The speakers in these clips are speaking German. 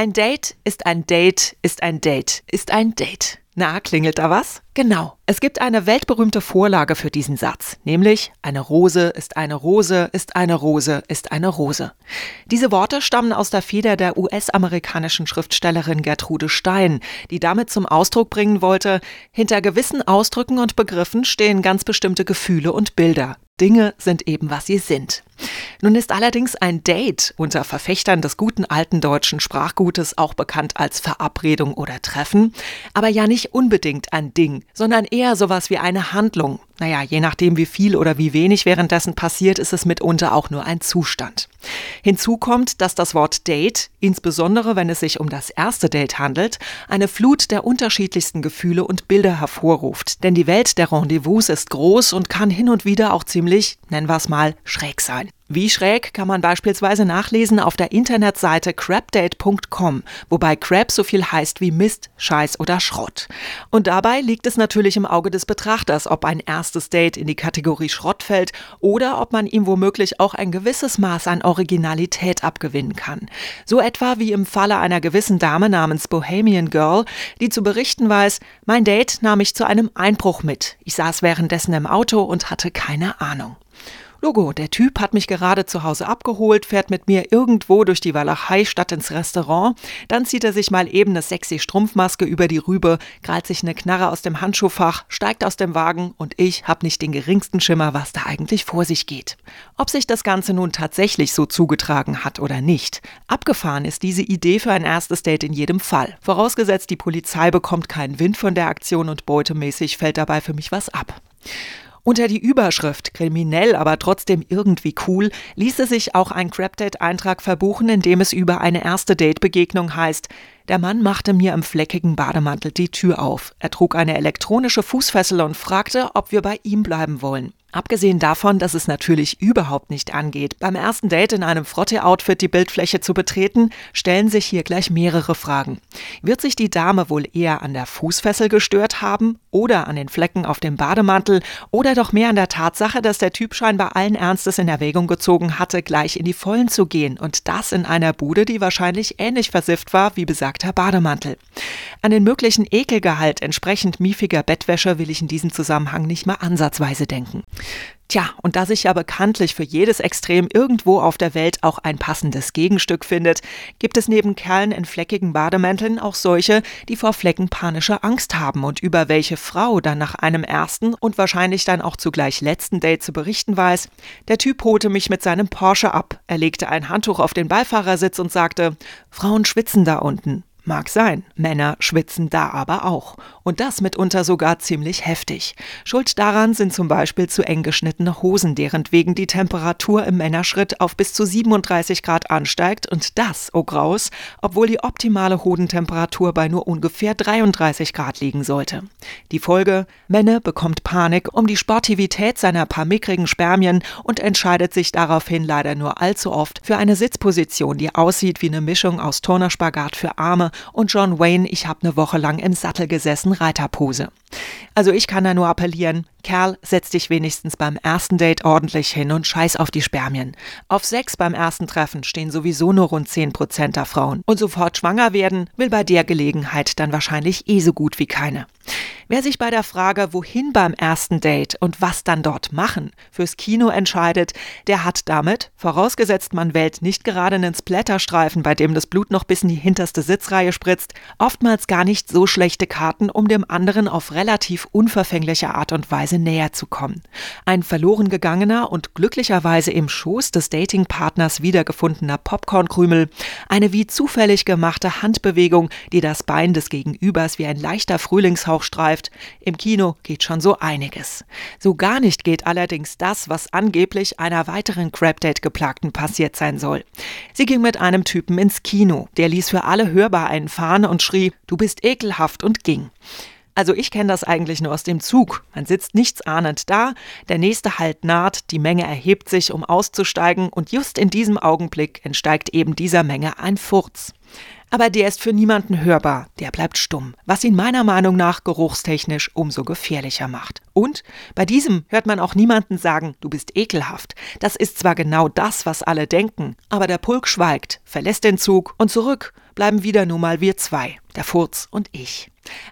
Ein Date ist ein Date ist ein Date ist ein Date. Na, klingelt da was? Genau. Es gibt eine weltberühmte Vorlage für diesen Satz, nämlich eine Rose ist eine Rose ist eine Rose ist eine Rose. Diese Worte stammen aus der Feder der US-amerikanischen Schriftstellerin Gertrude Stein, die damit zum Ausdruck bringen wollte, hinter gewissen Ausdrücken und Begriffen stehen ganz bestimmte Gefühle und Bilder. Dinge sind eben, was sie sind. Nun ist allerdings ein Date unter Verfechtern des guten alten deutschen Sprachgutes auch bekannt als Verabredung oder Treffen, aber ja nicht unbedingt ein Ding, sondern eher sowas wie eine Handlung. Naja, je nachdem, wie viel oder wie wenig währenddessen passiert, ist es mitunter auch nur ein Zustand. Hinzu kommt, dass das Wort Date, insbesondere wenn es sich um das erste Date handelt, eine Flut der unterschiedlichsten Gefühle und Bilder hervorruft. Denn die Welt der Rendezvous ist groß und kann hin und wieder auch ziemlich, nennen wir es mal, schräg sein. Wie schräg kann man beispielsweise nachlesen auf der Internetseite crapdate.com, wobei Crap so viel heißt wie Mist, Scheiß oder Schrott. Und dabei liegt es natürlich im Auge des Betrachters, ob ein erstes Date in die Kategorie Schrott fällt oder ob man ihm womöglich auch ein gewisses Maß an Originalität abgewinnen kann. So etwa wie im Falle einer gewissen Dame namens Bohemian Girl, die zu berichten weiß, mein Date nahm mich zu einem Einbruch mit. Ich saß währenddessen im Auto und hatte keine Ahnung. Logo, der Typ hat mich gerade zu Hause abgeholt, fährt mit mir irgendwo durch die Walachei statt ins Restaurant, dann zieht er sich mal eben eine sexy Strumpfmaske über die Rübe, krallt sich eine Knarre aus dem Handschuhfach, steigt aus dem Wagen und ich hab nicht den geringsten Schimmer, was da eigentlich vor sich geht. Ob sich das Ganze nun tatsächlich so zugetragen hat oder nicht, abgefahren ist diese Idee für ein erstes Date in jedem Fall. Vorausgesetzt, die Polizei bekommt keinen Wind von der Aktion und beutemäßig fällt dabei für mich was ab. Unter die Überschrift kriminell, aber trotzdem irgendwie cool, ließe sich auch ein Crapdate-Eintrag verbuchen, in dem es über eine erste Date-Begegnung heißt, der Mann machte mir im fleckigen Bademantel die Tür auf. Er trug eine elektronische Fußfessel und fragte, ob wir bei ihm bleiben wollen. Abgesehen davon, dass es natürlich überhaupt nicht angeht, beim ersten Date in einem Frotte-Outfit die Bildfläche zu betreten, stellen sich hier gleich mehrere Fragen. Wird sich die Dame wohl eher an der Fußfessel gestört haben oder an den Flecken auf dem Bademantel oder doch mehr an der Tatsache, dass der Typ scheinbar allen Ernstes in Erwägung gezogen hatte, gleich in die Vollen zu gehen und das in einer Bude, die wahrscheinlich ähnlich versifft war wie besagter Bademantel. An den möglichen Ekelgehalt entsprechend miefiger Bettwäsche will ich in diesem Zusammenhang nicht mal ansatzweise denken. Tja, und da sich ja bekanntlich für jedes Extrem irgendwo auf der Welt auch ein passendes Gegenstück findet, gibt es neben Kerlen in fleckigen Bademänteln auch solche, die vor Flecken panische Angst haben und über welche Frau dann nach einem ersten und wahrscheinlich dann auch zugleich letzten Date zu berichten weiß. Der Typ holte mich mit seinem Porsche ab. Er legte ein Handtuch auf den Beifahrersitz und sagte, Frauen schwitzen da unten. Mag sein, Männer schwitzen da aber auch. Und das mitunter sogar ziemlich heftig. Schuld daran sind zum Beispiel zu eng geschnittene Hosen, deren wegen die Temperatur im Männerschritt auf bis zu 37 Grad ansteigt und das, oh Graus, obwohl die optimale Hodentemperatur bei nur ungefähr 33 Grad liegen sollte. Die Folge, Männer bekommt Panik um die Sportivität seiner paar mickrigen Spermien und entscheidet sich daraufhin leider nur allzu oft für eine Sitzposition, die aussieht wie eine Mischung aus Turnerspagat für Arme und John Wayne, ich habe eine Woche lang im Sattel gesessen, Reiterpose. Also ich kann da nur appellieren, Kerl, setz dich wenigstens beim ersten Date ordentlich hin und scheiß auf die Spermien. Auf sechs beim ersten Treffen stehen sowieso nur rund 10 Prozent der Frauen. Und sofort schwanger werden will bei der Gelegenheit dann wahrscheinlich eh so gut wie keine. Wer sich bei der Frage, wohin beim ersten Date und was dann dort machen, fürs Kino entscheidet, der hat damit, vorausgesetzt man wählt nicht gerade einen Splatterstreifen, bei dem das Blut noch bis in die hinterste Sitzreihe spritzt, oftmals gar nicht so schlechte Karten, um dem anderen auf relativ unverfängliche Art und Weise näher zu kommen. Ein verloren gegangener und glücklicherweise im Schoß des Datingpartners wiedergefundener Popcornkrümel, eine wie zufällig gemachte Handbewegung, die das Bein des Gegenübers wie ein leichter Frühlingshauch streift, läuft. Im Kino geht schon so einiges. So gar nicht geht allerdings das, was angeblich einer weiteren Crap-Date-Geplagten passiert sein soll. Sie ging mit einem Typen ins Kino. Der ließ für alle hörbar einen fahren und schrie, du bist ekelhaft und ging. Also ich kenne das eigentlich nur aus dem Zug. Man sitzt nichtsahnend da, der nächste Halt naht, die Menge erhebt sich, um auszusteigen, und just in diesem Augenblick entsteigt eben dieser Menge ein Furz aber der ist für niemanden hörbar, der bleibt stumm, was ihn meiner Meinung nach geruchstechnisch umso gefährlicher macht. Und bei diesem hört man auch niemanden sagen, du bist ekelhaft. Das ist zwar genau das, was alle denken, aber der Pulk schweigt, verlässt den Zug und zurück bleiben wieder nur mal wir zwei, der Furz und ich.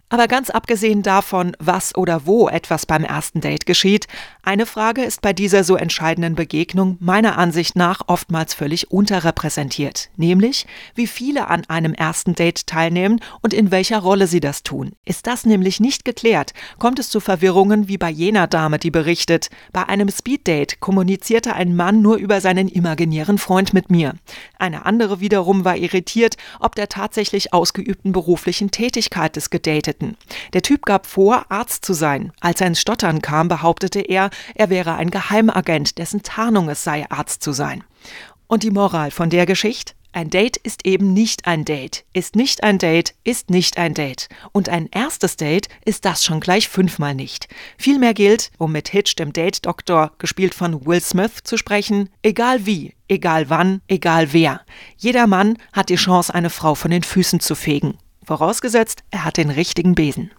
Aber ganz abgesehen davon, was oder wo etwas beim ersten Date geschieht, eine Frage ist bei dieser so entscheidenden Begegnung meiner Ansicht nach oftmals völlig unterrepräsentiert, nämlich wie viele an einem ersten Date teilnehmen und in welcher Rolle sie das tun. Ist das nämlich nicht geklärt, kommt es zu Verwirrungen wie bei jener Dame, die berichtet, bei einem Speeddate kommunizierte ein Mann nur über seinen imaginären Freund mit mir. Eine andere wiederum war irritiert, ob der tatsächlich ausgeübten beruflichen Tätigkeit des Gedateten. Der Typ gab vor, Arzt zu sein. Als er ins Stottern kam, behauptete er, er wäre ein Geheimagent, dessen Tarnung es sei, Arzt zu sein. Und die Moral von der Geschichte? Ein Date ist eben nicht ein Date, ist nicht ein Date, ist nicht ein Date. Und ein erstes Date ist das schon gleich fünfmal nicht. Vielmehr gilt, um mit Hitch, dem Date-Doktor, gespielt von Will Smith, zu sprechen, egal wie, egal wann, egal wer. Jeder Mann hat die Chance, eine Frau von den Füßen zu fegen. Vorausgesetzt, er hat den richtigen Besen.